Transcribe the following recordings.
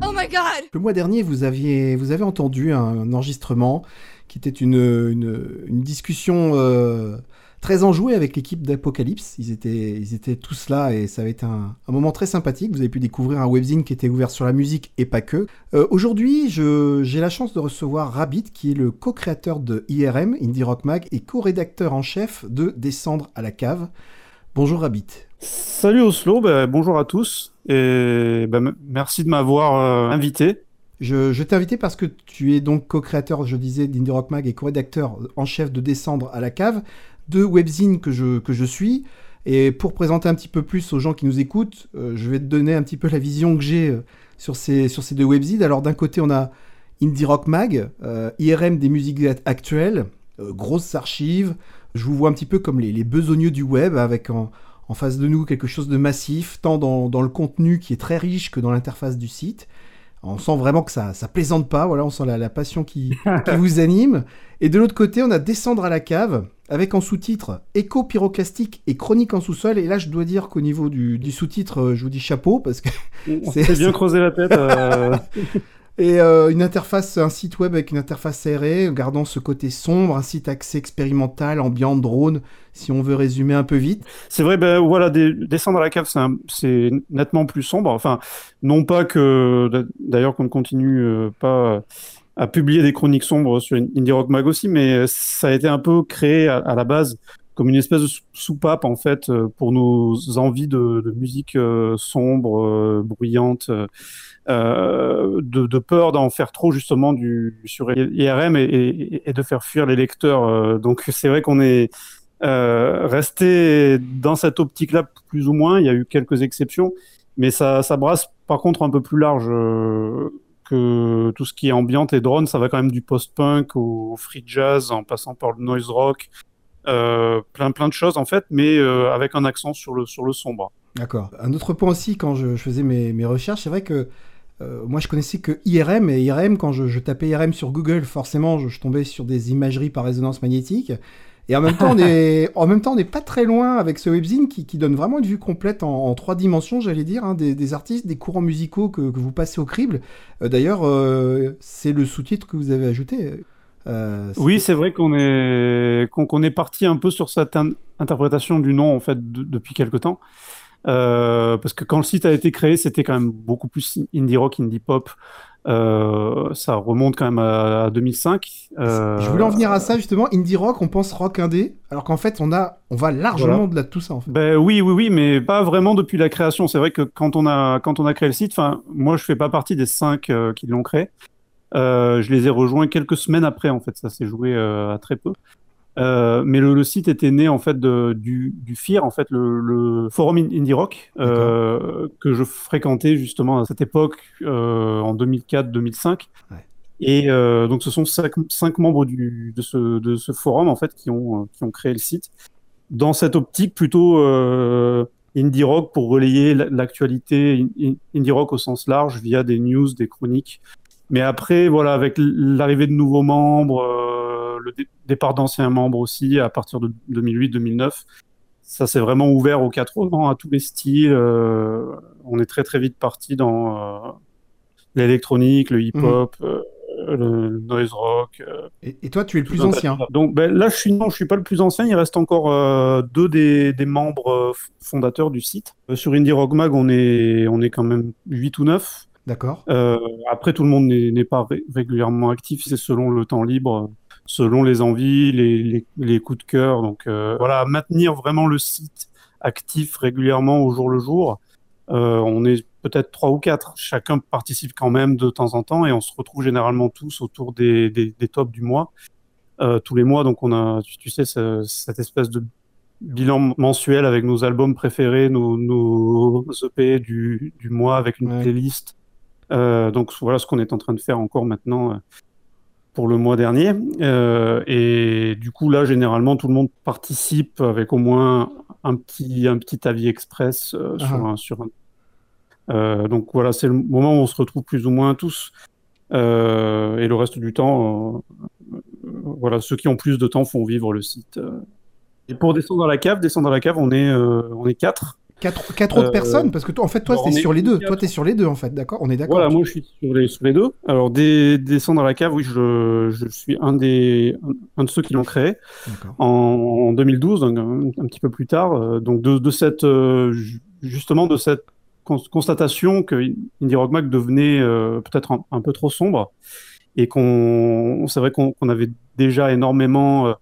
Oh Le mois dernier, vous, aviez, vous avez entendu un, enregistrement qui était une discussion euh, très enjouée avec l'équipe d'Apocalypse. Ils étaient, ils étaient tous là et ça avait été un, un, moment très sympathique. Vous avez pu découvrir un webzine qui était ouvert sur la musique et pas que. Euh, Aujourd'hui, j'ai la chance de recevoir Rabbit, qui est le co-créateur de IRM, Indie Rock Mag, et co-rédacteur en chef de Descendre à la cave. Bonjour Rabbit. Salut Oslo, bah, bonjour à tous et bah, merci de m'avoir euh, invité. Je, je t'ai invité parce que tu es donc co-créateur, je disais, d'Indie Rock Mag et co-rédacteur en chef de Descendre à la cave, deux webzines que je, que je suis. Et pour présenter un petit peu plus aux gens qui nous écoutent, euh, je vais te donner un petit peu la vision que j'ai euh, sur, ces, sur ces deux webzines. Alors d'un côté, on a Indie Rock Mag, euh, IRM des musiques actuelles, grosses archives. Je vous vois un petit peu comme les, les besogneux du web, avec en, en face de nous quelque chose de massif, tant dans, dans, le contenu qui est très riche que dans l'interface du site. On sent vraiment que ça, ça plaisante pas, voilà, on sent la, la passion qui, qui vous anime. Et de l'autre côté, on a Descendre à la cave, avec en sous-titre Écho pyroclastique et Chronique en sous-sol. Et là, je dois dire qu'au niveau du, du sous-titre, euh, je vous dis chapeau, parce que c'est bien creusé la tête. Euh... et euh, une interface, un site web avec une interface serrée, gardant ce côté sombre, un site accès expérimental, ambiant, drone, si on veut résumer un peu vite. C'est vrai, ben voilà, des, descendre à la cave, c'est nettement plus sombre. Enfin, non pas que, d'ailleurs, qu'on ne continue euh, pas à publier des chroniques sombres sur Indie Rock Mag aussi, mais ça a été un peu créé à, la base comme une espèce de soupape en fait euh, pour nos envies de, musique euh, sombre, euh, bruyante, euh, de, peur d'en faire trop justement du sur IRM et, de faire fuir les lecteurs. donc c'est vrai qu'on est resté dans cette optique-là plus ou moins. Il y a eu quelques exceptions, mais ça, ça brasse par contre un peu plus large que tout ce qui est ambiante et drone, ça va quand même du post-punk au free jazz en passant par le noise rock, euh, plein plein de choses en fait, mais euh, avec un accent sur le, sur le sombre. D'accord. Un autre point aussi, quand je, je faisais mes, mes recherches, c'est vrai que euh, moi je connaissais que IRM, et IRM, quand je, je tapais IRM sur Google, forcément je, je, tombais sur des imageries par résonance magnétique. Et en même temps, on est, en même temps, on n'est pas très loin avec ce webzine qui, qui, donne vraiment une vue complète en, en trois dimensions, j'allais dire, hein, des, des, artistes, des courants musicaux que, que vous passez au crible. Euh, D'ailleurs, euh, c'est le sous-titre que vous avez ajouté. Euh, oui, c'est vrai qu'on est qu'on qu est parti un peu sur cette in interprétation du nom en fait de, depuis quelque temps, parce que quand le site a été créé, c'était quand même beaucoup plus indie rock, indie pop. Euh, ça remonte quand même à, à 2005. Je voulais en venir à ça justement. Indie rock, on pense rock indé, alors qu'en fait on a on va largement voilà. de tout ça. En fait. Ben oui, oui, oui, mais pas vraiment depuis la création. C'est vrai que quand on a quand on a créé le site, enfin moi je fais pas partie des cinq euh, qui l'ont créé. Euh, je les ai rejoints quelques semaines après, en fait, ça s'est joué euh, à très peu. Euh, mais le, le, site était né en fait de, du, du FIR, en fait, le, le forum indie rock euh, que je fréquentais justement à cette époque euh, en 2004-2005. Ouais. Et donc, ce sont cinq, cinq membres du, de, ce, de ce forum en fait qui ont, qui ont créé le site dans cette optique plutôt indie rock pour relayer l'actualité indie rock au sens large via des news, des chroniques, mais après, voilà, avec l'arrivée de nouveaux membres, le dé départ d'anciens membres aussi, à partir de 2008-2009, ça s'est vraiment ouvert aux quatre ans, à tous les styles. Euh, on est très très vite parti dans euh, l'électronique, le hip-hop, mmh. le noise rock. Et, et, toi, tu es le plus ancien. Donc ben, là, je suis non, je suis pas le plus ancien. Il reste encore euh, deux des, des, membres fondateurs du site. sur Indie Rock Mag, on est on est quand même 8 ou 9. D'accord. Euh, après, tout le monde n'est pas ré régulièrement actif, c'est selon le temps libre, selon les envies, les, les, les coups de cœur. Donc euh, voilà, maintenir vraiment le site actif régulièrement au jour le jour. Euh, on est peut-être trois ou quatre. Chacun participe quand même de temps en temps et on se retrouve généralement tous autour des, des, des tops du mois, euh, tous les mois. Donc on a, tu, tu sais, ce, cette espèce de bilan mensuel avec nos albums préférés, nos, nos EP du, du mois avec une ouais. playlist euh, donc voilà ce qu'on est en train de faire encore maintenant pour le mois dernier. Euh, et du coup là, généralement, tout le monde participe avec au moins un petit, un petit avis express euh, sur, un, sur un... Euh, donc voilà, c'est le moment où on se retrouve plus ou moins tous. Et le reste du temps, voilà, ceux qui ont plus de temps font vivre le site Et pour descendre dans la cave, descendre dans la cave, on est, on est quatre. Quatre, quatre autres Euh, personnes Parce que toi, en fait, toi, t'es sur les deux. Toi, t'es sur les deux, en fait, d'accord? On est d'accord? Voilà, moi je suis sur les, sur les deux. Alors, des, descendre dans la cave, oui, je, je suis un, des, un, un de ceux qui l'ont créé en, en 2012, donc un, un petit peu plus tard. Euh, Donc, de, de cette, euh, ju- justement, de cette cons- constatation que Indie Rock devenait euh, peut-être un, un peu trop sombre et qu'on, c'est vrai qu'on qu'on avait déjà énormément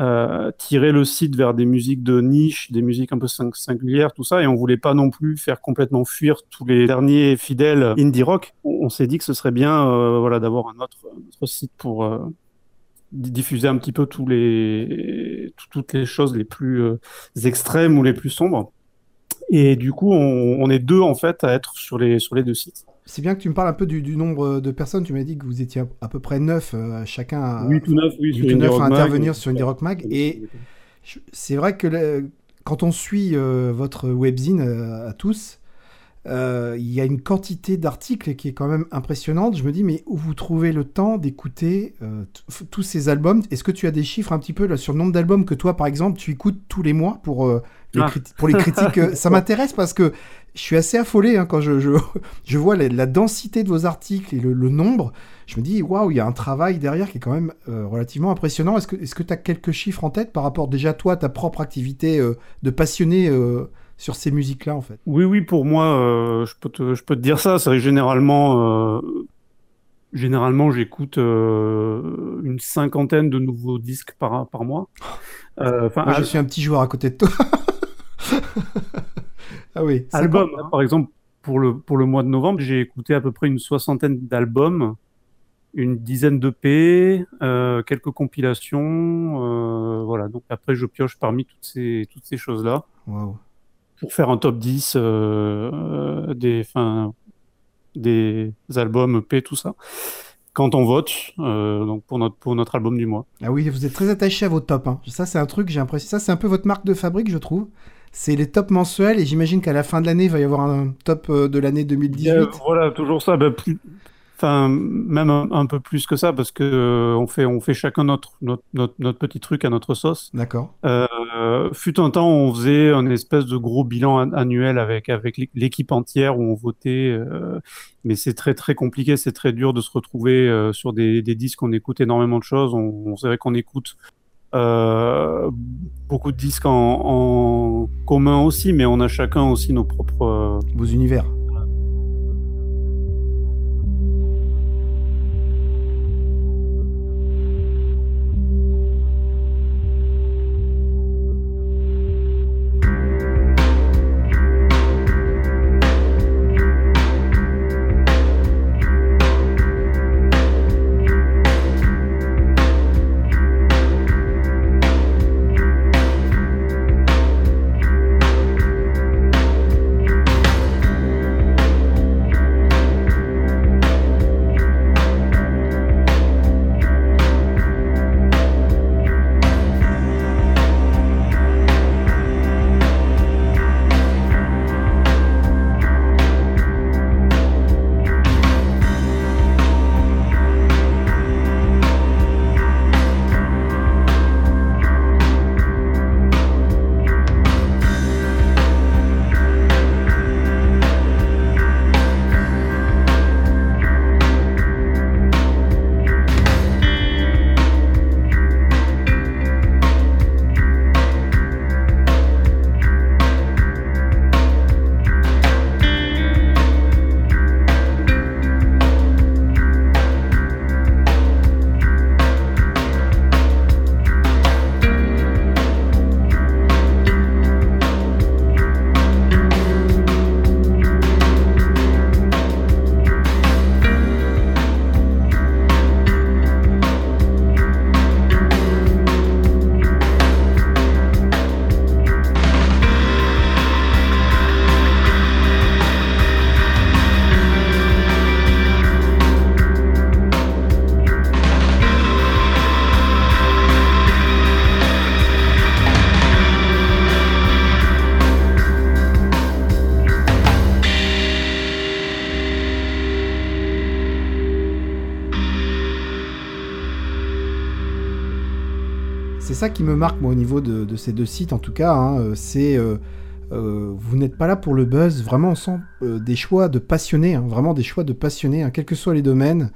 euh, tiré le site vers des musiques de niche, des musiques un peu sing- singulières, tout ça, et on voulait pas non plus faire complètement fuir tous les derniers fidèles indie rock. On, s'est dit que ce serait bien, euh, voilà, d'avoir un autre, site pour euh, di- diffuser un petit peu toutes les choses les plus extrêmes ou les plus sombres. Et du coup, on, on est deux en fait à être sur les sur les deux sites. C'est bien que tu me parles un peu du, du nombre de personnes. Tu m'as dit que vous étiez à, à peu près neuf, euh, chacun à, 8 ou 9, oui, ou Indie neuf Rock à Mag. intervenir sur Indie Rock Mag. Et c'est vrai que le- quand on suit euh, votre webzine euh, à tous, euh, il y a une quantité d'articles qui est quand même impressionnante. Je me dis, mais où vous trouvez le temps d'écouter euh, tous ces albums? Est-ce que tu as des chiffres un petit peu là, sur le nombre d'albums que toi, par exemple, tu écoutes tous les mois pour, euh, les, Ah. pour les critiques? Ça m'intéresse parce que je suis assez affolé hein, quand je, je, je vois la, la densité de vos articles et le, le nombre. Je me dis, waouh, il y a un travail derrière qui est quand même relativement impressionnant. Est-ce que tu as quelques chiffres en tête par rapport déjà, toi, à ta propre activité de passionné sur ces musiques-là, en fait Oui, oui, pour moi, euh, je peux te, je peux te dire ça. C'est vrai que généralement, euh, généralement, j'écoute euh, une cinquantaine de nouveaux disques par, par mois. Enfin, Moi, je suis un petit joueur à côté de toi. ah oui, album, 50. hein. par exemple, pour le, pour le mois de novembre, j'ai écouté à peu près une soixantaine d'albums, une dizaine de P, euh, quelques compilations. euh, voilà, donc après, je pioche parmi toutes ces, toutes ces choses-là Waouh. Pour faire un top 10 euh, euh, des, enfin, des albums EP, tout ça. Quand on vote, euh, donc pour notre, pour notre album du mois. Ah oui, vous êtes très attaché à vos tops. hein. Ça, c'est un truc, j'ai l'impression. Ça, c'est un peu votre marque de fabrique, je trouve. C'est les tops mensuels et j'imagine qu'à la fin de l'année, il va y avoir un top de l'année 2018. Euh, voilà, toujours ça. bah, plus, enfin, même un, un peu plus que ça, parce que euh, on fait, on fait chacun notre, notre, notre, notre petit truc à notre sauce. D'accord. Euh, fut un temps, on faisait un espèce de gros bilan an- annuel avec, avec l'é- l'équipe entière où on votait. euh, mais c'est très, très compliqué, c'est très dur de se retrouver sur des, des disques. On écoute énormément de choses. On, on c'est vrai qu'on écoute euh, beaucoup de disques en, en commun aussi, mais on a chacun aussi nos propres. Vos univers. Ça qui me marque, moi, au niveau de, ces deux sites, en tout cas. Hein, c'est. vous n'êtes pas là pour le buzz, vraiment on sent des choix de passionnés, hein, vraiment des choix de passionnés, hein, quels que soient les domaines.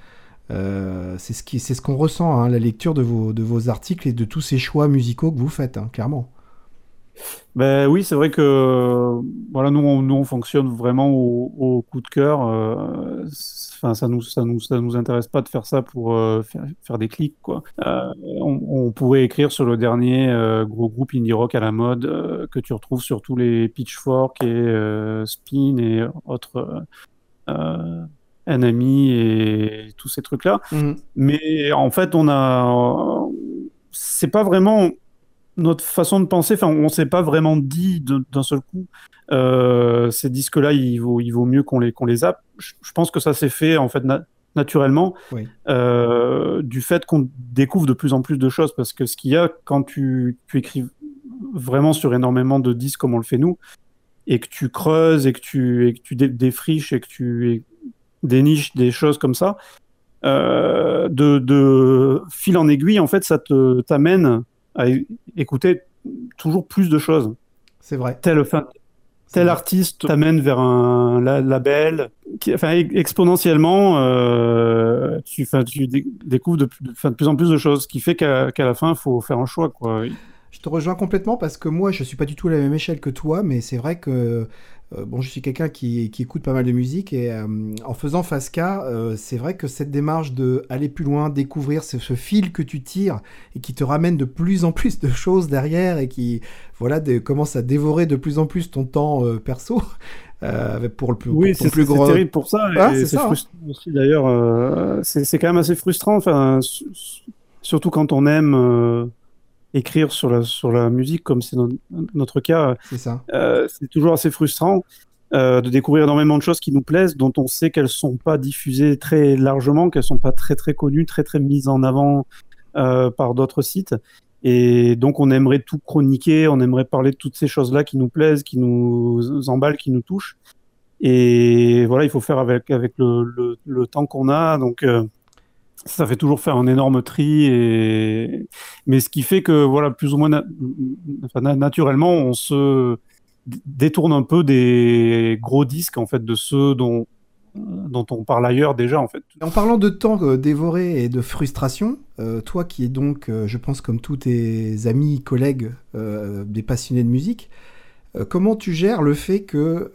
c'est ce c'est ce qu'on ressent, la lecture de vos, articles et de tous ces choix musicaux que vous faites, clairement. Ben oui, c'est vrai que voilà, nous on, nous on fonctionne vraiment au, coup de cœur. Euh, enfin, ça nous ça nous ça nous intéresse pas de faire ça pour euh, faire, des clics quoi. Euh, on, pourrait écrire sur le dernier gros groupe indie rock à la mode que tu retrouves sur tous les Pitchfork et Spin et autres. Enemy et tous ces trucs là. Mmh. Mais en fait, on a c'est pas vraiment notre façon de penser, enfin, on s'est pas vraiment dit d'un seul coup, euh, ces disques-là, il vaut, il vaut mieux qu'on les, qu'on les zappe. Je, pense que ça s'est fait en fait naturellement euh, du fait qu'on découvre de plus en plus de choses, parce que ce qu'il y a quand tu, tu écris vraiment sur énormément de disques comme on le fait nous, et que tu creuses et que tu, et que tu défriches et que tu déniches des choses comme ça, euh, de, de, fil en aiguille, en fait, ça t'amène à écouter toujours plus de choses. C'est vrai. Tel, tel artiste t'amène vers un label, qui, enfin, exponentiellement, euh, tu, tu découvres de, de, plus en plus de choses, ce qui fait qu'à la fin, il faut faire un choix. Quoi. Je te rejoins complètement parce que moi, je suis pas du tout à la même échelle que toi, mais c'est vrai que euh, bon, je suis quelqu'un qui, écoute pas mal de musique et euh, en faisant Fasca, euh, c'est vrai que cette démarche de aller plus loin, découvrir ce, fil que tu tires et qui te ramène de plus en plus de choses derrière et qui voilà commence à dévorer de plus en plus ton temps perso. pour le plus, oui, c'est plus gros. terrible pour ça. Ah, c'est hein. frustrant aussi d'ailleurs. c'est quand même assez frustrant, enfin, surtout quand on aime écrire sur la, sur la musique, comme c'est notre cas, c'est ça. Euh, c'est toujours assez frustrant euh, de découvrir énormément de choses qui nous plaisent, dont on sait qu'elles sont pas diffusées très largement, qu'elles sont pas très très connues, très très mises en avant euh, par d'autres sites. Et donc on aimerait tout chroniquer, on aimerait parler de toutes ces choses-là qui nous plaisent, qui nous emballent, qui nous touchent. Et voilà, il faut faire avec, avec le, le, le temps qu'on a. Donc ça fait toujours faire un énorme tri et mais ce qui fait que voilà plus ou moins naturellement on se détourne un peu des gros disques en fait de ceux dont dont on parle ailleurs déjà en fait. En parlant de temps euh, dévoré et de frustration, euh, toi qui es donc, euh, je pense comme tous tes amis, collègues, des passionnés de musique, comment tu gères le fait que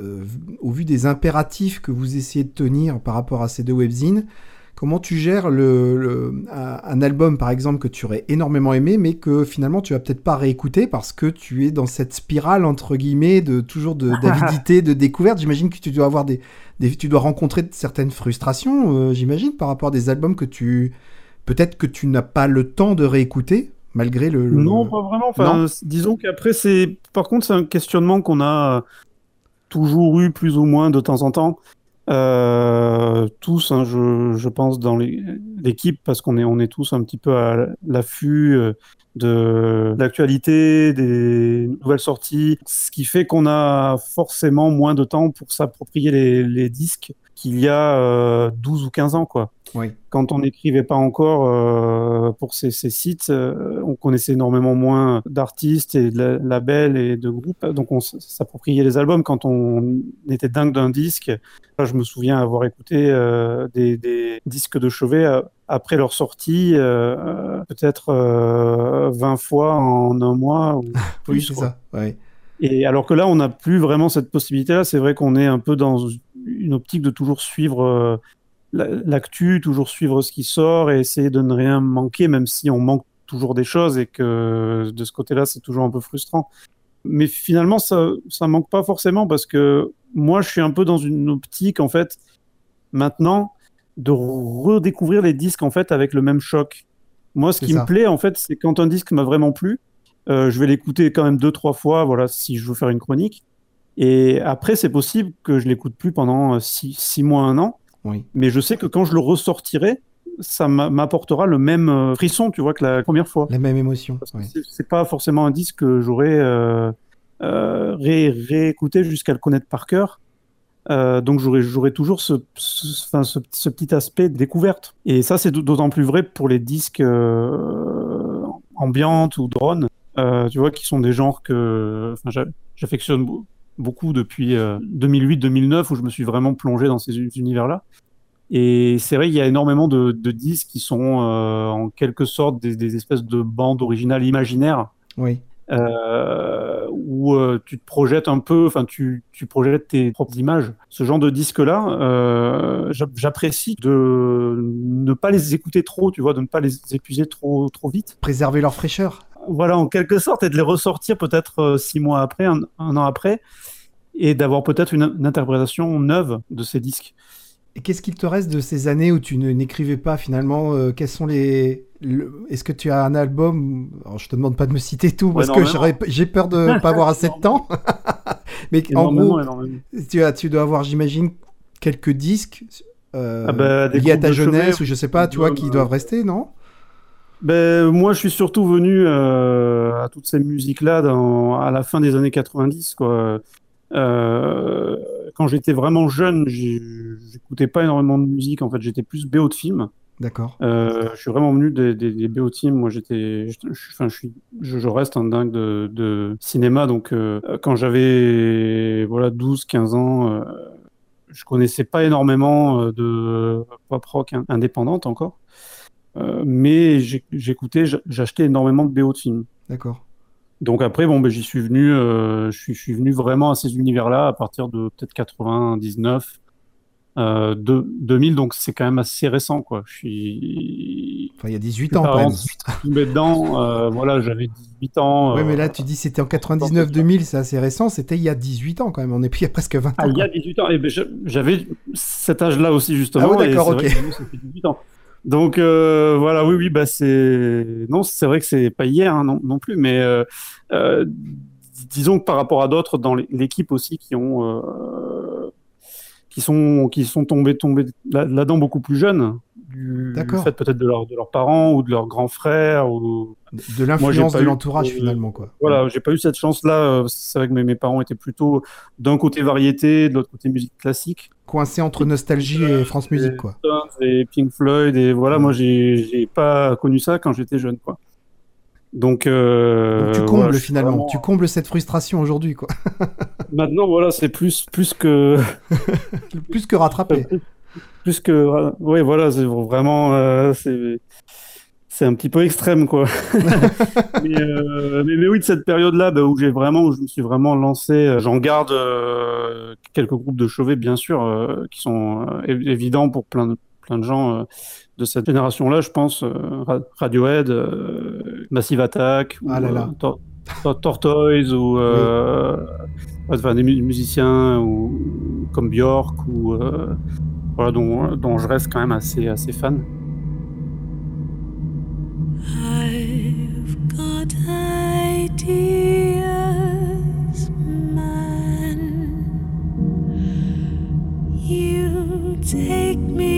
euh, au vu des impératifs que vous essayez de tenir par rapport à ces deux webzines, comment tu gères le, un album par exemple que tu aurais énormément aimé mais que finalement tu vas peut-être pas réécouter parce que tu es dans cette spirale entre guillemets de toujours de d'avidité, de découverte. J'imagine que tu dois avoir des, tu dois rencontrer certaines frustrations, euh, j'imagine par rapport à des albums que tu peut-être que tu n'as pas le temps de réécouter malgré le, non pas vraiment enfin, disons qu'après c'est par contre c'est un questionnement qu'on a toujours eu plus ou moins de temps en temps. Euh, tous, hein, je, pense, dans l'équipe, parce qu'on est, on est tous un petit peu à l'affût euh, de l'actualité, des nouvelles sorties, ce qui fait qu'on a forcément moins de temps pour s'approprier les disques qu'il y a euh, 12 ou 15 ans. Quoi. Quand on n'écrivait pas encore euh, pour ces, ces sites, euh, on connaissait énormément moins d'artistes et de labels et de groupes, donc on s'appropriait les albums quand on était dingue d'un disque. je me souviens avoir écouté euh, des, des, disques de chevet après leur sortie, peut-être 20 fois en un mois ou plus. oui, ça. Et alors que là, on n'a plus vraiment cette possibilité-là. C'est vrai qu'on est un peu dans une optique de toujours suivre l'actu, toujours suivre ce qui sort et essayer de ne rien manquer, même si on manque toujours des choses et que de ce côté-là, c'est toujours un peu frustrant. Mais finalement, ça, ça manque pas forcément parce que moi, je suis un peu dans une optique, en fait, maintenant, de redécouvrir les disques, en fait, avec le même choc. Moi, ce qui me plaît, en fait, c'est quand un disque m'a vraiment plu, euh, je vais l'écouter quand même deux, trois fois, voilà, si je veux faire une chronique. Et après, c'est possible que je l'écoute plus pendant six, six mois, un an. Mais je sais que quand je le ressortirai, ça m'apportera le même euh, frisson, tu vois, que la première fois. La même émotion. C'est pas forcément un disque que j'aurais euh, euh, réécouté jusqu'à le connaître par cœur. donc j'aurais toujours ce, ce, petit aspect découverte. Et ça, c'est d'autant plus vrai pour les disques ambiante ou drone, euh, tu vois, qui sont des genres que j'affectionne beaucoup depuis 2008-2009 où je me suis vraiment plongé dans ces univers-là. Et c'est vrai qu'il y a énormément de, disques qui sont en quelque sorte des, des, espèces de bandes originales imaginaires. Oui. Euh, où euh, tu te projettes un peu, enfin tu, tu, projettes tes propres images. Ce genre de disque-là, euh, j'apprécie de ne pas les écouter trop, tu vois, de ne pas les épuiser trop, trop vite. Préserver leur fraîcheur. Voilà, en quelque sorte, et de les ressortir peut-être six mois après, un, an après, et d'avoir peut-être une, une interprétation neuve de ces disques. Et qu'est-ce qu'il te reste de ces années où tu n'écrivais pas finalement euh, Quels sont les Est-ce que tu as un album Alors, Je te demande pas de me citer tout parce que j'ai peur de ne pas avoir assez de temps. Mais en gros, tu, as, tu dois avoir, j'imagine, quelques disques euh, ah bah, liés à ta jeunesse ou je sais pas, tu vois, qui doivent rester, non? Ben, moi, je suis surtout venu euh, à toutes ces musiques-là à la fin des années 90. Quoi. Euh, quand j'étais vraiment jeune, j'écoutais pas énormément de musique. En fait, j'étais plus BO de film. D'accord. Euh, je suis vraiment venu des, des, BO de film. Moi, j'étais, enfin, je, suis, je, reste un dingue de, de cinéma. Donc, euh, quand j'avais voilà 12, 15 ans, euh, je connaissais pas énormément de pop rock indépendante encore. Mais j'écoutais, j'achetais énormément de BO de films. D'accord. Donc après, bon, ben, j'y suis venu, euh, je, suis, je, suis, venu vraiment à ces univers-là à partir de peut-être 99, euh, de, 2000, donc c'est quand même assez récent, quoi. Je suis. Enfin, il y a 18 ans, quand même. Je suis tombé dedans, euh, voilà, j'avais 18 ans. Oui, mais là, tu dis c'était en 99-2000, c'est assez récent, c'était il y a 18 ans quand même, on est y a presque 20 ans. Ah, il y a 18 ans, et ben, j'avais cet âge-là aussi, justement. Ah, d'accord, ok. 18 ans. Donc euh, voilà, oui, oui, bah c'est non, c'est vrai que c'est pas hier hein, non, non, plus, mais euh, euh, disons que par rapport à d'autres dans l'équipe aussi qui ont qui sont qui sont tombés tombés là-dedans beaucoup plus jeunes, du, fait peut-être de, leur, de leurs parents ou de leurs grands frères ou de l'influence de l'entourage finalement quoi. Voilà, j'ai pas eu cette chance là. Euh, c'est vrai que mes, mes parents étaient plutôt d'un côté variété, de l'autre côté musique classique. Coincé entre nostalgie et France Musique quoi. Et Pink Floyd et voilà, moi j'ai pas connu ça quand j'étais jeune quoi. Donc, euh, tu combles finalement, tu combles cette frustration aujourd'hui quoi. Maintenant voilà, c'est plus plus que plus que rattraper plus que oui voilà c'est vraiment euh, c'est c'est un petit peu extrême quoi. Euh, mais, mais, oui de cette période là bah, où j'ai vraiment où je me suis vraiment lancé euh, j'en garde quelques groupes de chevets bien sûr qui sont évidents pour plein de plein de gens de cette génération là je pense Radiohead Massive Attack ah Tortoise ou enfin, des musiciens ou comme Björk ou voilà, dont, dont, je reste quand même assez, assez fan. I've got ideas, man. You take me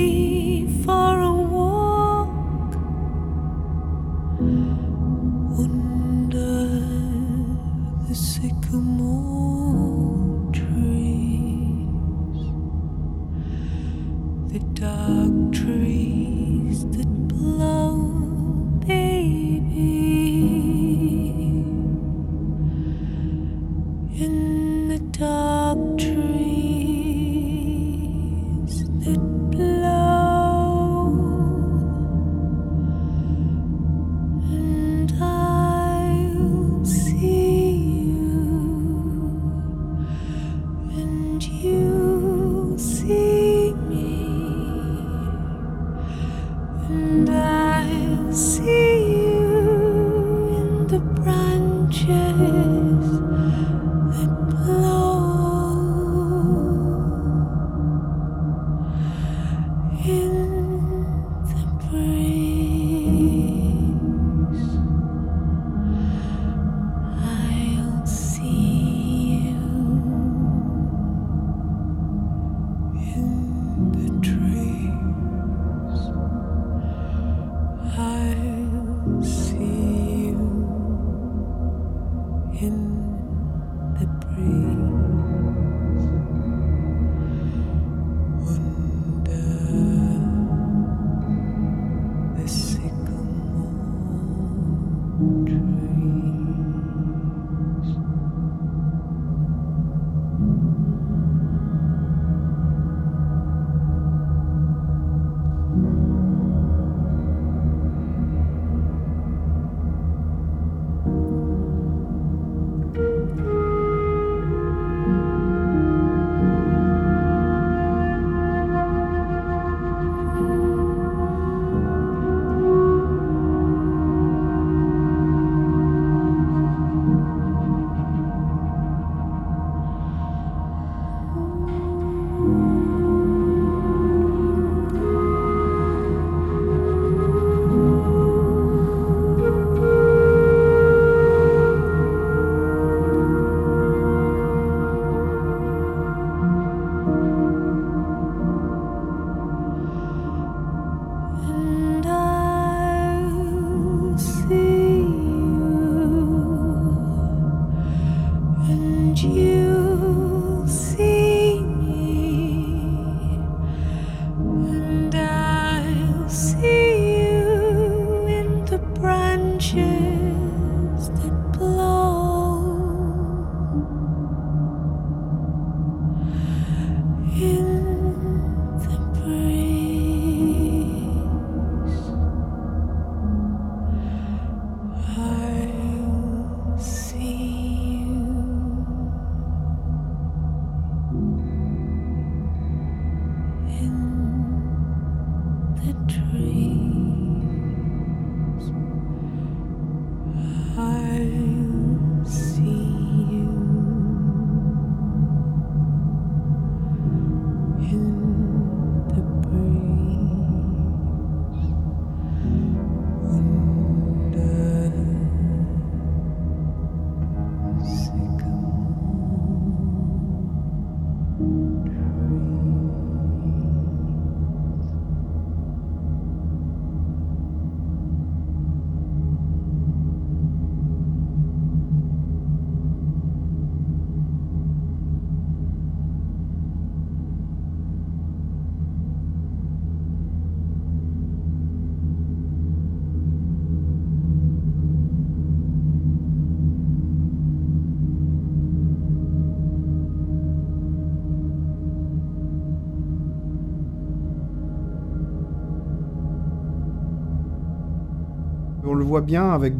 le voit bien avec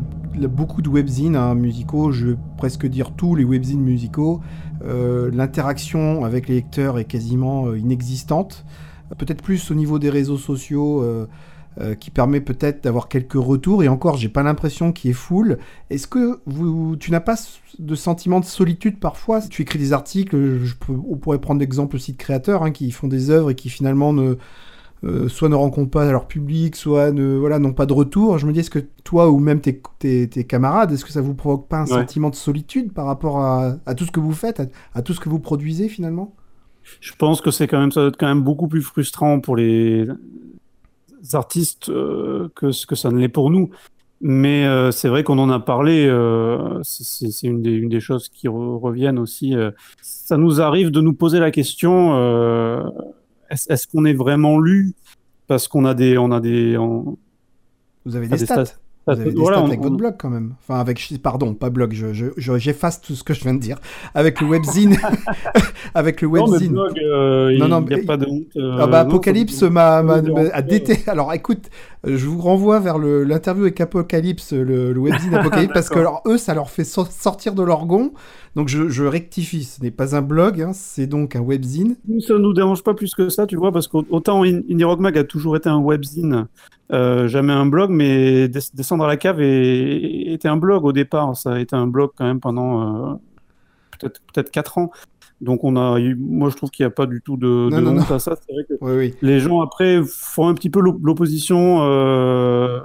beaucoup de webzines hein, musicaux, je vais presque dire tous les webzines musicaux. Euh, L'interaction avec les lecteurs est quasiment euh, inexistante. Peut-être plus au niveau des réseaux sociaux. euh, qui permet peut-être d'avoir quelques retours et encore j'ai pas l'impression qu'il ait full. Est-ce que tu n'as pas de sentiment de solitude parfois? Tu écris des articles, je on pourrait prendre l'exemple aussi de créateurs hein, qui font des œuvres et qui finalement ne, euh, soit ne rencontrent pas leur public, soit ne, voilà, n'ont pas de retour. Je me dis, est-ce que toi ou même tes, tes- tes camarades, est-ce que ça vous provoque pas un Ouais. sentiment de solitude par rapport à, à tout ce que vous faites, à, à tout ce que vous produisez finalement? Je pense que c'est quand même, ça doit être quand même beaucoup plus frustrant pour les artistes euh, que ce que ça ne l'est pour nous. Mais euh, c'est vrai qu'on en a parlé. euh, c'est- une des, une des choses qui re- reviennent aussi. euh. ça nous arrive de nous poser la question est-ce est-ce qu'on est vraiment lu? Parce qu'on a des, on a des, on- Vous avez des des stats. stats. Vous avez des Voilà, stats avec on- votre blog quand même. Enfin, avec, pardon, pas blog, je, je- je- j'efface tout ce que je viens de dire. Avec le webzine. avec le Non, webzine. blog, euh, il Non, non, n'y a pas de honte. euh, Ah bah non, Apocalypse m'a a dété. Alors écoute, je vous renvoie vers l'interview avec Apocalypse, le, le webzine Apocalypse, parce que alors, eux, ça leur fait so- sortir de leur gond. Donc je, je rectifie, ce n'est pas un blog, hein, c'est donc un webzine. Ça nous dérange pas plus que ça, tu vois, parce qu'autant In- Indie Rock Mag a toujours été un webzine, euh, jamais un blog, mais Des- Descendre à la cave est- était un blog au départ. Ça a été un blog quand même pendant euh, peut-être peut-être quatre ans. Donc on a, moi je trouve qu'il n'y a pas du tout de, Non, de non, honte à ça. C'est vrai que Oui, oui. les gens après font un petit peu l'op- l'opposition euh,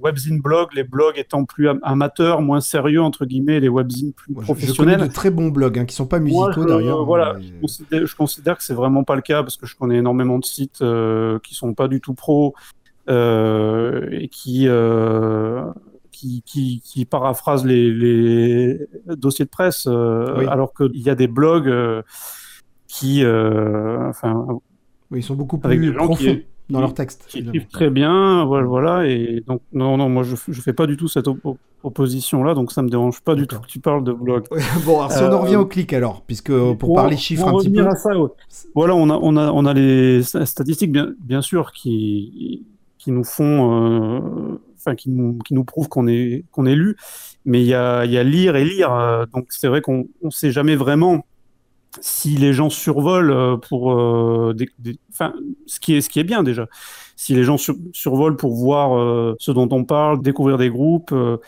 webzine blog, les blogs étant plus am- amateurs, moins sérieux entre guillemets, les webzines plus Moi, je- je, connais professionnels. de très bons blogs, hein, qui sont pas musicaux je- d'ailleurs. Voilà, mais- je considère, je considère que c'est vraiment pas le cas parce que je connais énormément de sites euh, qui sont pas du tout pros euh, et qui, euh, qui, qui, qui paraphrasent les, les dossiers de presse, euh, Oui. alors qu'il y a des blogs qui, enfin, Oui, ils sont beaucoup plus profonds qui, dans leurs textes. qui écrivent très bien, voilà, voilà, et donc non, non, moi je, je fais pas du tout cette oppo- opposition-là, donc ça me dérange pas du tout que tu parles de blog. bon, alors si on en Euh, revient au clic alors, puisque euh, pour parler chiffres un petit peu. à ça, ouais. Voilà, on a, on a, on a les sta- statistiques, bien, bien sûr, qui, qui nous font, euh, enfin, qui nous, qui nous prouvent qu'on est, qu'on est lu. Mais il y a, il y a lire et lire. euh, donc c'est vrai qu'on ne sait jamais vraiment si les gens survolent euh, pour, euh, des, des- enfin, ce qui est, ce qui est bien déjà. Si les gens sur- survolent pour voir euh, ce dont on parle, découvrir des groupes. euh,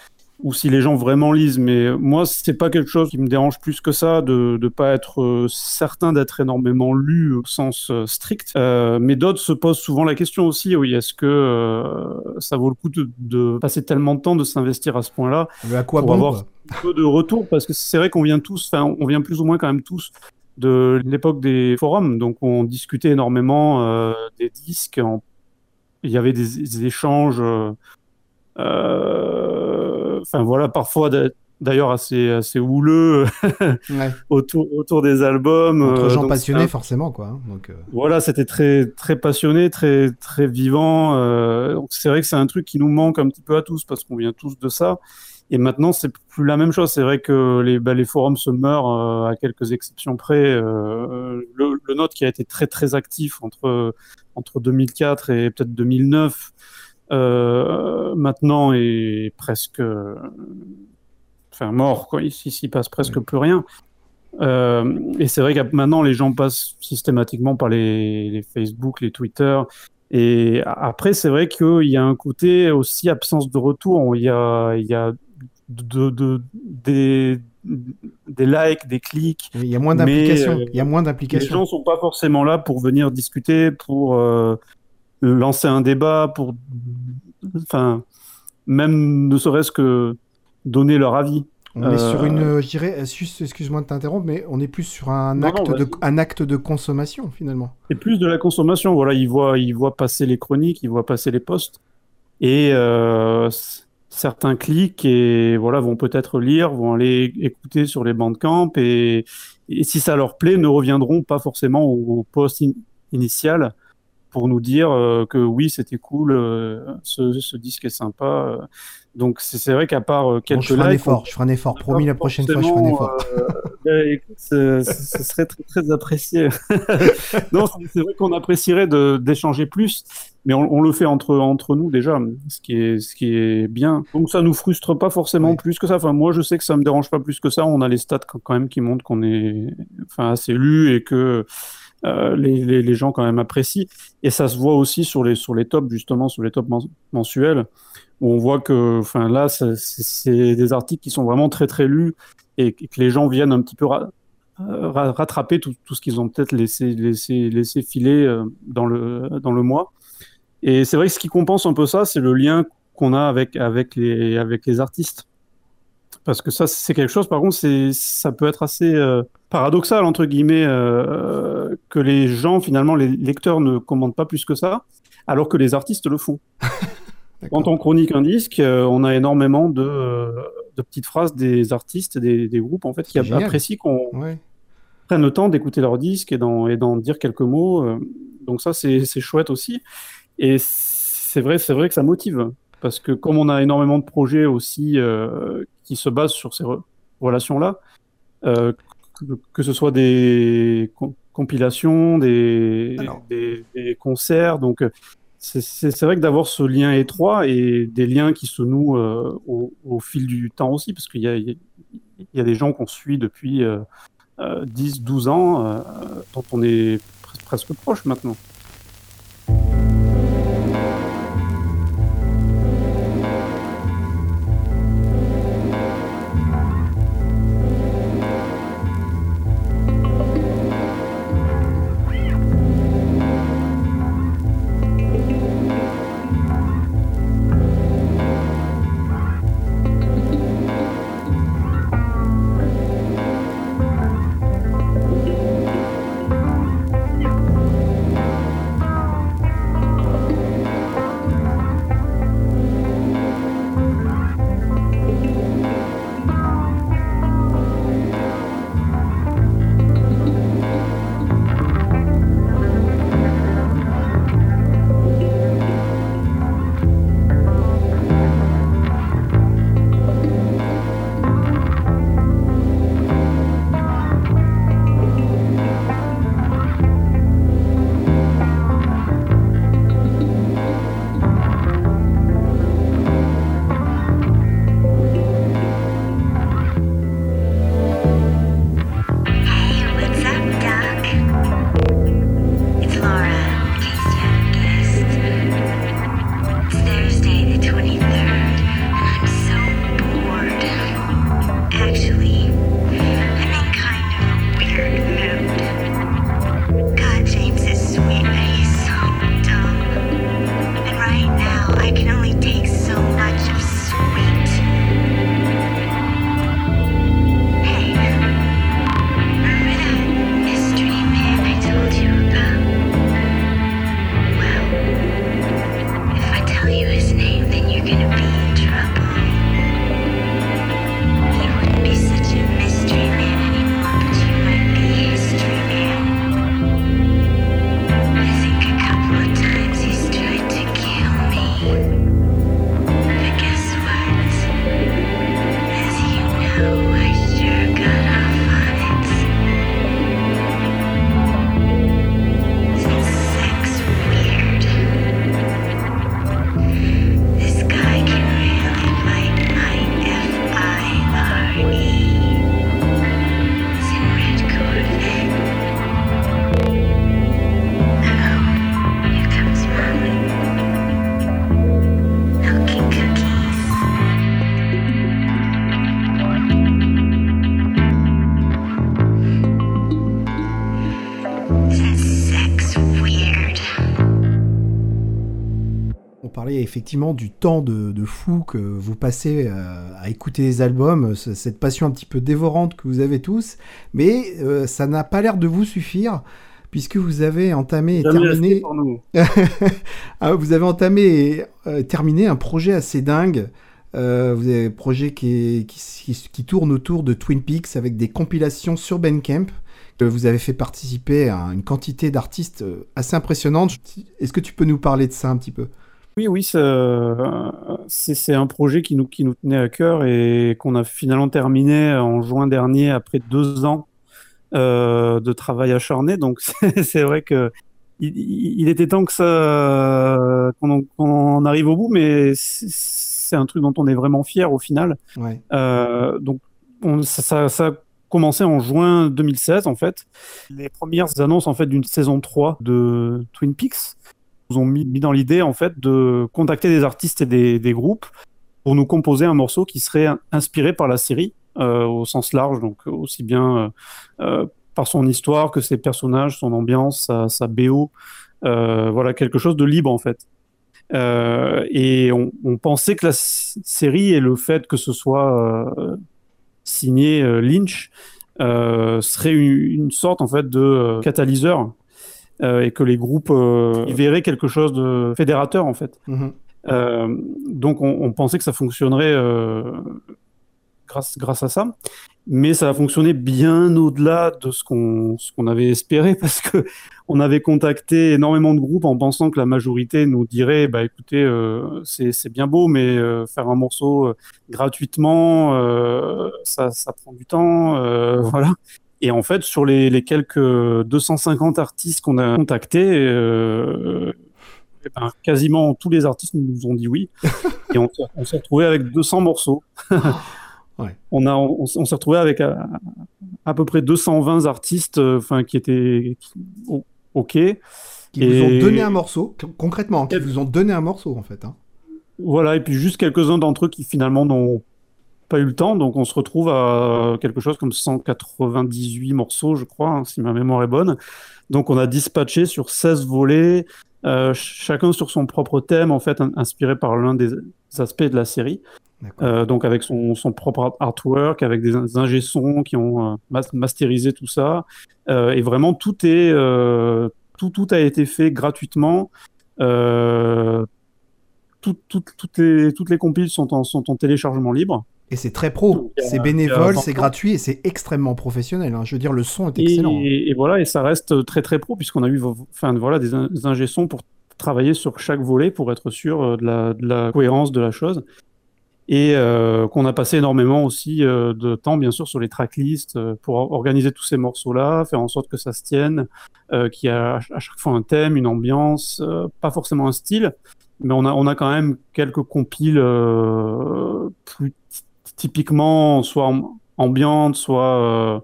ou si les gens vraiment lisent. Mais moi, c'est pas quelque chose qui me dérange plus que ça de ne pas être euh, certain d'être énormément lu au sens euh, strict. Euh, mais d'autres se posent souvent la question aussi, oui, est-ce que ça vaut le coup de, de passer tellement de temps, de s'investir à ce point-là à quoi pour bon avoir un peu de retour Parce que c'est vrai qu'on vient tous, enfin, on vient plus ou moins quand même tous de l'époque des forums, donc on discutait énormément des disques, en- il y avait des, des échanges, euh, enfin voilà, parfois d'a- d'ailleurs assez, assez houleux Ouais. autour, autour des albums. Entre euh, gens donc passionnés, forcément, quoi. hein, Donc, euh, voilà, c'était très très passionné, très très vivant. euh, donc c'est vrai que c'est un truc qui nous manque un petit peu à tous parce qu'on vient tous de ça. Et maintenant, c'est plus la même chose. C'est vrai que les, bah, les forums se meurent euh, à quelques exceptions près. Euh, le, le nôtre qui a été très très actif entre entre 2004 et peut-être 2009, euh, maintenant est presque enfin mort quoi. Ici, il passe presque plus rien. Euh, et c'est vrai que maintenant, les gens passent systématiquement par les, les Facebook, les Twitter. Et après, c'est vrai qu'il y a un côté aussi absence de retour. Il y a, il y a de, de- des, des likes, des clics. il y a moins Mais, d'implication. euh, Il y a moins Les d'implication. gens sont pas forcément là pour venir discuter, pour euh, lancer un débat, pour, enfin, même ne serait-ce que donner leur avis. On est sur Euh, une, euh, je dirais, juste, excuse-moi de t'interrompre, mais on est plus sur un Non, non, acte de, un acte de consommation finalement. C'est plus de la consommation. Voilà, ils voient, ils voient passer les chroniques, ils voient passer les posts, et euh, certains cliquent et voilà vont peut-être lire, vont aller écouter sur les bandcamp et, et si ça leur plaît, ne reviendront pas forcément au, au post in- initial pour nous dire euh, que oui, c'était cool, euh, ce, ce disque est sympa. Donc c'est vrai qu'à part euh, Bon, quelques je ferai un effort, je ferai un effort. Promis, la prochaine fois, je ferai un effort. euh, ben, écoute, ce, serait très, très apprécié. non, c'est- vrai qu'on apprécierait d'échanger plus, mais on, on le fait entre, entre nous déjà, ce qui, est, ce qui est bien. Donc ça nous frustre pas forcément Ouais. plus que ça. Enfin, moi, je sais que ça me dérange pas plus que ça. On a les stats quand quand même qui montrent qu'on est enfin, assez lu et que euh, les, les, gens quand même apprécient. Et ça se voit aussi sur les, sur les tops, justement, sur les tops men- mensuels, où on voit que enfin, là, c'est des articles qui sont vraiment très, très lus et que les gens viennent un petit peu euh, ra- rattraper tout, tout ce qu'ils ont peut-être laissé, laissé, laissé filer euh, dans le, dans le mois. Et c'est vrai que ce qui compense un peu ça, c'est le lien qu'on a avec, avec, les, avec les artistes. Parce que ça, c'est quelque chose, par contre, c'est, ça peut être assez euh, paradoxal, entre guillemets, euh, que les gens, finalement, les lecteurs ne commandent pas plus que ça, alors que les artistes le font. Quand on chronique un disque, euh, on a énormément de, de petites phrases des artistes, des, des groupes, en fait, qui génial. apprécient qu'on Ouais. prenne le temps d'écouter leur disque et d'en, et d'en dire quelques mots. Donc ça, c'est, c'est chouette aussi. Et c'est vrai, c'est vrai que ça motive. Parce que comme on a énormément de projets aussi euh, qui se basent sur ces re- relations-là, euh, que, que ce soit des com- compilations, des, Alors. des, des concerts, donc euh, c'est, vrai que d'avoir ce lien étroit et des liens qui se nouent euh, au, au fil du temps aussi, parce qu'il y a, il y a des gens qu'on suit depuis euh, euh, 10, 12 ans, dont on est pres- presque proche maintenant. Effectivement du temps de, de fou que vous passez euh, à écouter les albums, ce- cette passion un petit peu dévorante que vous avez tous, mais euh, ça n'a pas l'air de vous suffire puisque vous avez entamé et terminé, pour nous. Ah, vous avez entamé et euh, terminé un projet assez dingue. Euh, vous avez un projet qui, est- qui, qui- qui tourne autour de Twin Peaks avec des compilations sur Bandcamp. Vous avez fait participer à une quantité d'artistes assez impressionnante. Est-ce que tu peux nous parler de ça un petit peu? Oui, oui, c'est un projet qui nous, qui nous tenait à cœur et qu'on a finalement terminé en juin dernier après deux ans euh, de travail acharné. Donc c'est vrai que il, il- était temps que ça qu'on arrive au bout, mais c'est c'est un truc dont on est vraiment fier au final. Ouais. Euh, donc, on- ça, ça- ça a commencé en juin 2016, en fait. Les premières annonces, en fait, d'une saison 3 de Twin Peaks nous ont mis, dans l'idée, en fait, de contacter des artistes et des, groupes pour nous composer un morceau qui serait inspiré par la série, euh, au sens large, donc aussi bien euh, euh, par son histoire que ses personnages, son ambiance, sa, BO, voilà, quelque chose de libre, en fait. Et on, pensait que la série et le fait que ce soit signé Lynch serait une, une sorte en fait de catalyseur et que les groupes euh, verraient quelque chose de fédérateur en fait. Mhm. Euh, donc on, on pensait que ça fonctionnerait euh, grâce, grâce à ça. Mais ça a fonctionné bien au-delà de ce qu'on ce qu'on avait espéré parce que on avait contacté énormément de groupes en pensant que la majorité nous dirait bah écoutez euh, c'est c'est bien beau mais euh, faire un morceau euh, gratuitement euh, ça ça prend du temps euh, voilà. Et en fait sur les, les quelques 250 artistes qu'on a contactés euh, eh ben, quasiment tous les artistes nous ont dit oui et on, s'est- on s'est retrouvé avec 200 morceaux. Ouais. On a, on, s'est retrouvé avec à, à peu près 220 artistes, euh, enfin qui étaient qui- o- ok. Qui vous ont Et- donné un morceau, con- concrètement, qui Et- vous ont donné un morceau en fait. hein. Voilà, et puis juste quelques-uns d'entre eux qui finalement n'ont pas eu le temps, donc on se retrouve à quelque chose comme 198 morceaux, je crois, hein, si ma mémoire est bonne. Donc on a dispatché sur 16 volets, euh, ch- chacun sur son propre thème, en fait, in- inspiré par l'un des aspects de la série. Euh, donc avec son, son propre artwork, avec des ingé sons qui ont euh, mas- masterisé tout ça. Euh, et vraiment, tout, est, tout, tout a été fait gratuitement. Tout- tout- toutes, les, toutes les compiles sont en, sont en téléchargement libre. Et c'est très pro, c'est bénévole, 20 c'est gratuit et c'est extrêmement professionnel. hein. Je veux dire, le son est excellent. hein. et voilà, et ça reste très très pro, puisqu'on a eu enfin, voilà, des, in- des pour travailler sur chaque volet pour être sûr euh, de la, de la cohérence de la chose. Et euh, qu'on a passé énormément aussi euh, de temps, bien sûr, sur les tracklists euh, pour or- organiser tous ces morceaux-là, faire en sorte que ça se tienne, euh, qu'il y a à ch- à chaque fois un thème, une ambiance, euh, pas forcément un style, mais on a, on a quand même quelques compiles euh, plus typiquement soit am- ambiantes, soit euh,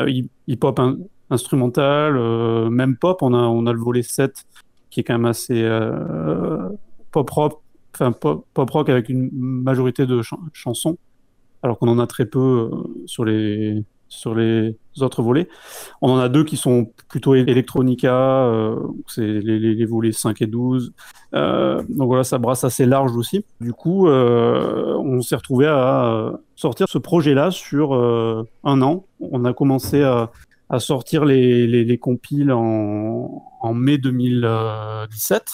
euh, hip- hip-hop in- instrumental, euh, même pop. On a, on a le volet 7 qui est quand même assez euh, pop rock, enfin pop, pop rock avec une majorité de chan- chansons, alors qu'on en a très peu sur les sur les autres volets. On en a deux qui sont plutôt electronica, euh, c'est les, volets 5 et 12. Euh, donc voilà, ça brasse assez large aussi. Du coup, euh, on s'est retrouvé à sortir ce projet-là sur un an. On a commencé à, sortir les, les, les compiles en, mai 2017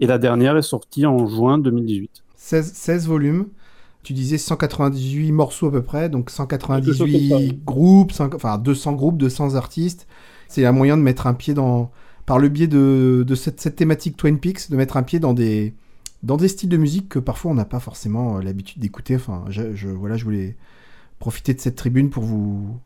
et la dernière est sortie en juin 2018. 16, 16 volumes. Tu disais 198 morceaux à peu près, donc Quelque chose 198 comme ça. groupes, enfin 200 groupes, 200 artistes. C'est un moyen de mettre un pied dans, par le biais de, de cette, cette thématique Twin Peaks, de mettre un pied dans des, dans des styles de musique que parfois on n'a pas forcément euh, l'habitude d'écouter. Enfin, je, je- voilà, je voulais profiter de cette tribune pour vous,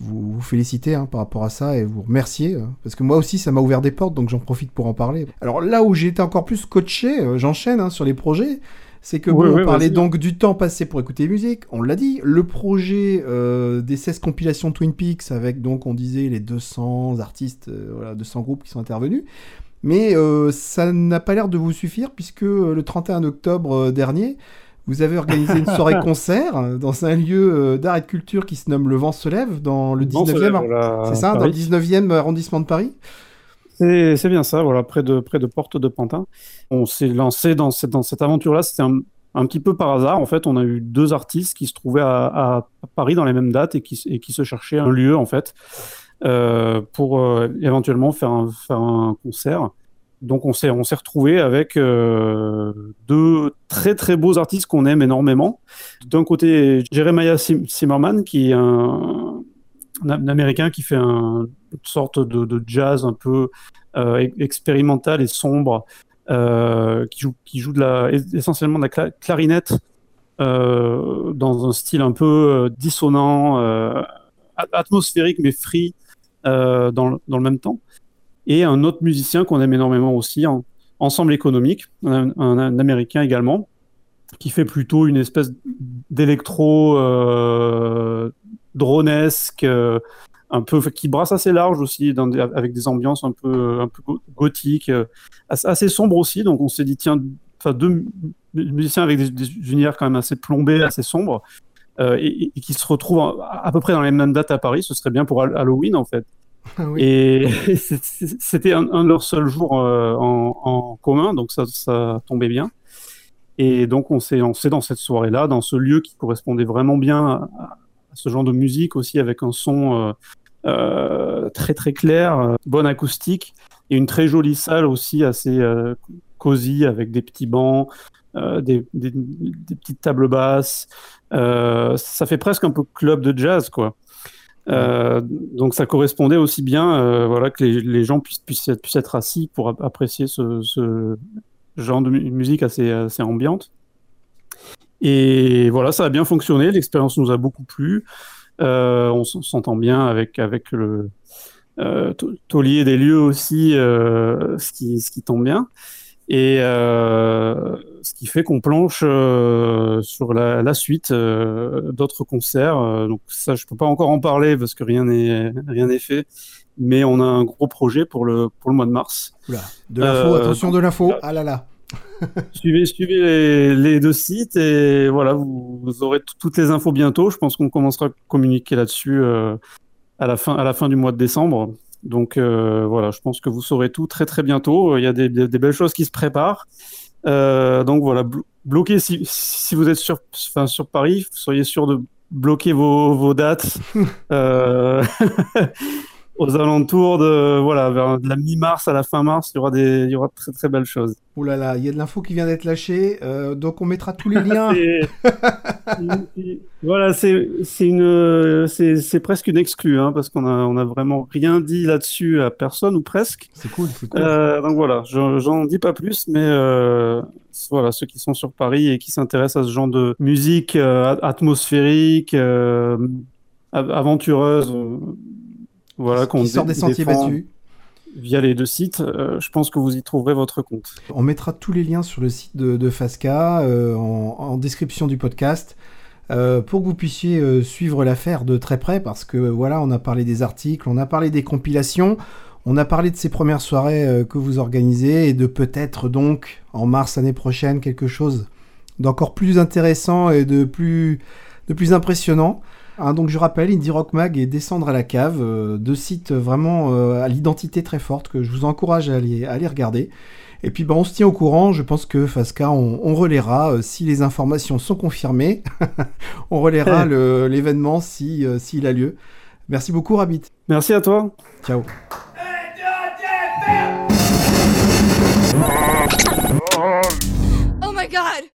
vous, vous féliciter hein, par rapport à ça et vous remercier, euh, parce que moi aussi ça m'a ouvert des portes, donc j'en profite pour en parler. Alors là où j'ai été encore plus coaché, euh, j'enchaîne hein, sur les projets, c'est que Oui, bon, oui, on parlait donc du temps passé pour écouter musique, on l'a dit, le projet euh, des 16 compilations Twin Peaks avec donc on disait les 200 artistes, euh, voilà, 200 groupes qui sont intervenus. Mais euh, ça n'a pas l'air de vous suffire puisque euh, le 31 octobre dernier, vous avez organisé une soirée concert dans un lieu d'art et de culture qui se nomme Le Vent se lève dans le Vent se 19e, lève, ar- voilà, c'est ça, dans le Paris. 19e arrondissement de Paris. C'est bien ça, voilà, près de, près de Porte de Pantin. On s'est lancé dans cette, dans cette aventure-là, c'était un, un petit peu par hasard. En fait, on a eu deux artistes qui se trouvaient à, Paris dans les mêmes dates et qui, et qui se cherchaient un lieu, en fait, euh, pour euh, éventuellement faire un, faire un concert. Donc, on s'est retrouvés avec euh, deux très très beaux artistes qu'on aime énormément. D'un côté, Jeremiah Zimmerman, qui est un, un, Américain qui fait un, une sorte de, jazz un peu euh, expérimental et sombre, euh, qui joue, qui joue de la, essentiellement de la cla- clarinette euh, dans un style un peu dissonant, at- atmosphérique mais free dans, dans le même temps. Et un autre musicien qu'on aime énormément aussi, en, Ensemble économique, un, un- américain également, qui fait plutôt une espèce d'électro dronesque, euh, un peu qui brasse assez large aussi, dans des- avec des ambiances un peu un peu go- gothiques, euh, assez, sombres aussi. Donc on s'est dit tiens, enfin deux mu- musiciens avec des, des univers quand même assez plombés, assez sombres, euh, et, et qui se retrouvent à, à peu près dans les mêmes dates à Paris. Ce serait bien pour Hall- Halloween en fait. Ah oui. Et c'était un, un de leurs seuls jours euh, en, en commun, donc ça, ça tombait bien. Et donc on s'est lancé dans cette soirée-là, dans ce lieu qui correspondait vraiment bien à ce genre de musique aussi, avec un son euh, euh, très très clair, euh, bonne acoustique, et une très jolie salle aussi, assez cosy, avec des petits bancs, des, petites tables basses. Ça fait presque un peu club de jazz, quoi. Donc ça correspondait aussi bien voilà, que les, gens puissent, puissent, être, puissent être assis pour ap- apprécier ce, ce genre de mu- musique assez, assez ambiante. Et voilà, ça a bien fonctionné, l'expérience nous a beaucoup plu. Euh, on s'entend bien avec, avec le euh, taulier des lieux aussi, euh, ce, qui, ce qui tombe bien. Et euh, ce qui fait qu'on planche sur la, la suite d'autres concerts. Donc ça, je peux pas encore en parler parce que rien n'est rien n'est fait. Mais on a un gros projet pour le pour le mois de mars. Oula, de l'info, attention de l'info. Ah là là. Suivez suivez les, les deux sites et voilà, vous, vous aurez toutes les infos bientôt. Je pense qu'on commencera à communiquer là-dessus euh, à la fin à la fin du mois de décembre. Donc euh, voilà, je pense que vous saurez tout très très bientôt. Il y a des, des- des belles choses qui se préparent. Euh, donc voilà, blo- bloquez si, si vous êtes sur, enfin, sur Paris, soyez sûr de bloquer vos, vos dates aux alentours de voilà vers de la mi-mars à la fin mars. Il y aura des il y aura de très très belles choses. Ouh là là, il y a de l'info qui vient d'être lâchée. euh, donc on mettra tous les liens. Voilà, c'est c'est une c'est c'est presque une exclue hein, parce qu'on a on a vraiment rien dit là-dessus à personne ou presque. C'est cool, c'est cool. Euh, donc voilà, je- j'en dis pas plus, mais euh, voilà, ceux qui sont sur Paris et qui s'intéressent à ce genre de musique atmosphérique, av- aventureuse, voilà, qu'on sort des sentiers battus. via les deux sites, euh, je pense que vous y trouverez votre compte. On mettra tous les liens sur le site de, de Fasca euh, en, en description du podcast euh, pour que vous puissiez suivre l'affaire de très près parce que voilà, on a parlé des articles, on a parlé des compilations, on a parlé de ces premières soirées que vous organisez et de peut-être donc en mars année prochaine quelque chose d'encore plus intéressant et de plus, de plus impressionnant. Hein, donc je rappelle, Indie Rock Mag et Descendre à la cave, euh, deux sites vraiment euh, à l'identité très forte que je vous encourage à aller, à aller regarder. Et puis bah, on se tient au courant, je pense que Fasca, on, on relaiera euh, si les informations sont confirmées. on relaiera l'événement si, euh, s'il a lieu. Merci beaucoup Rabbit. Merci à toi. Ciao. Oh my god!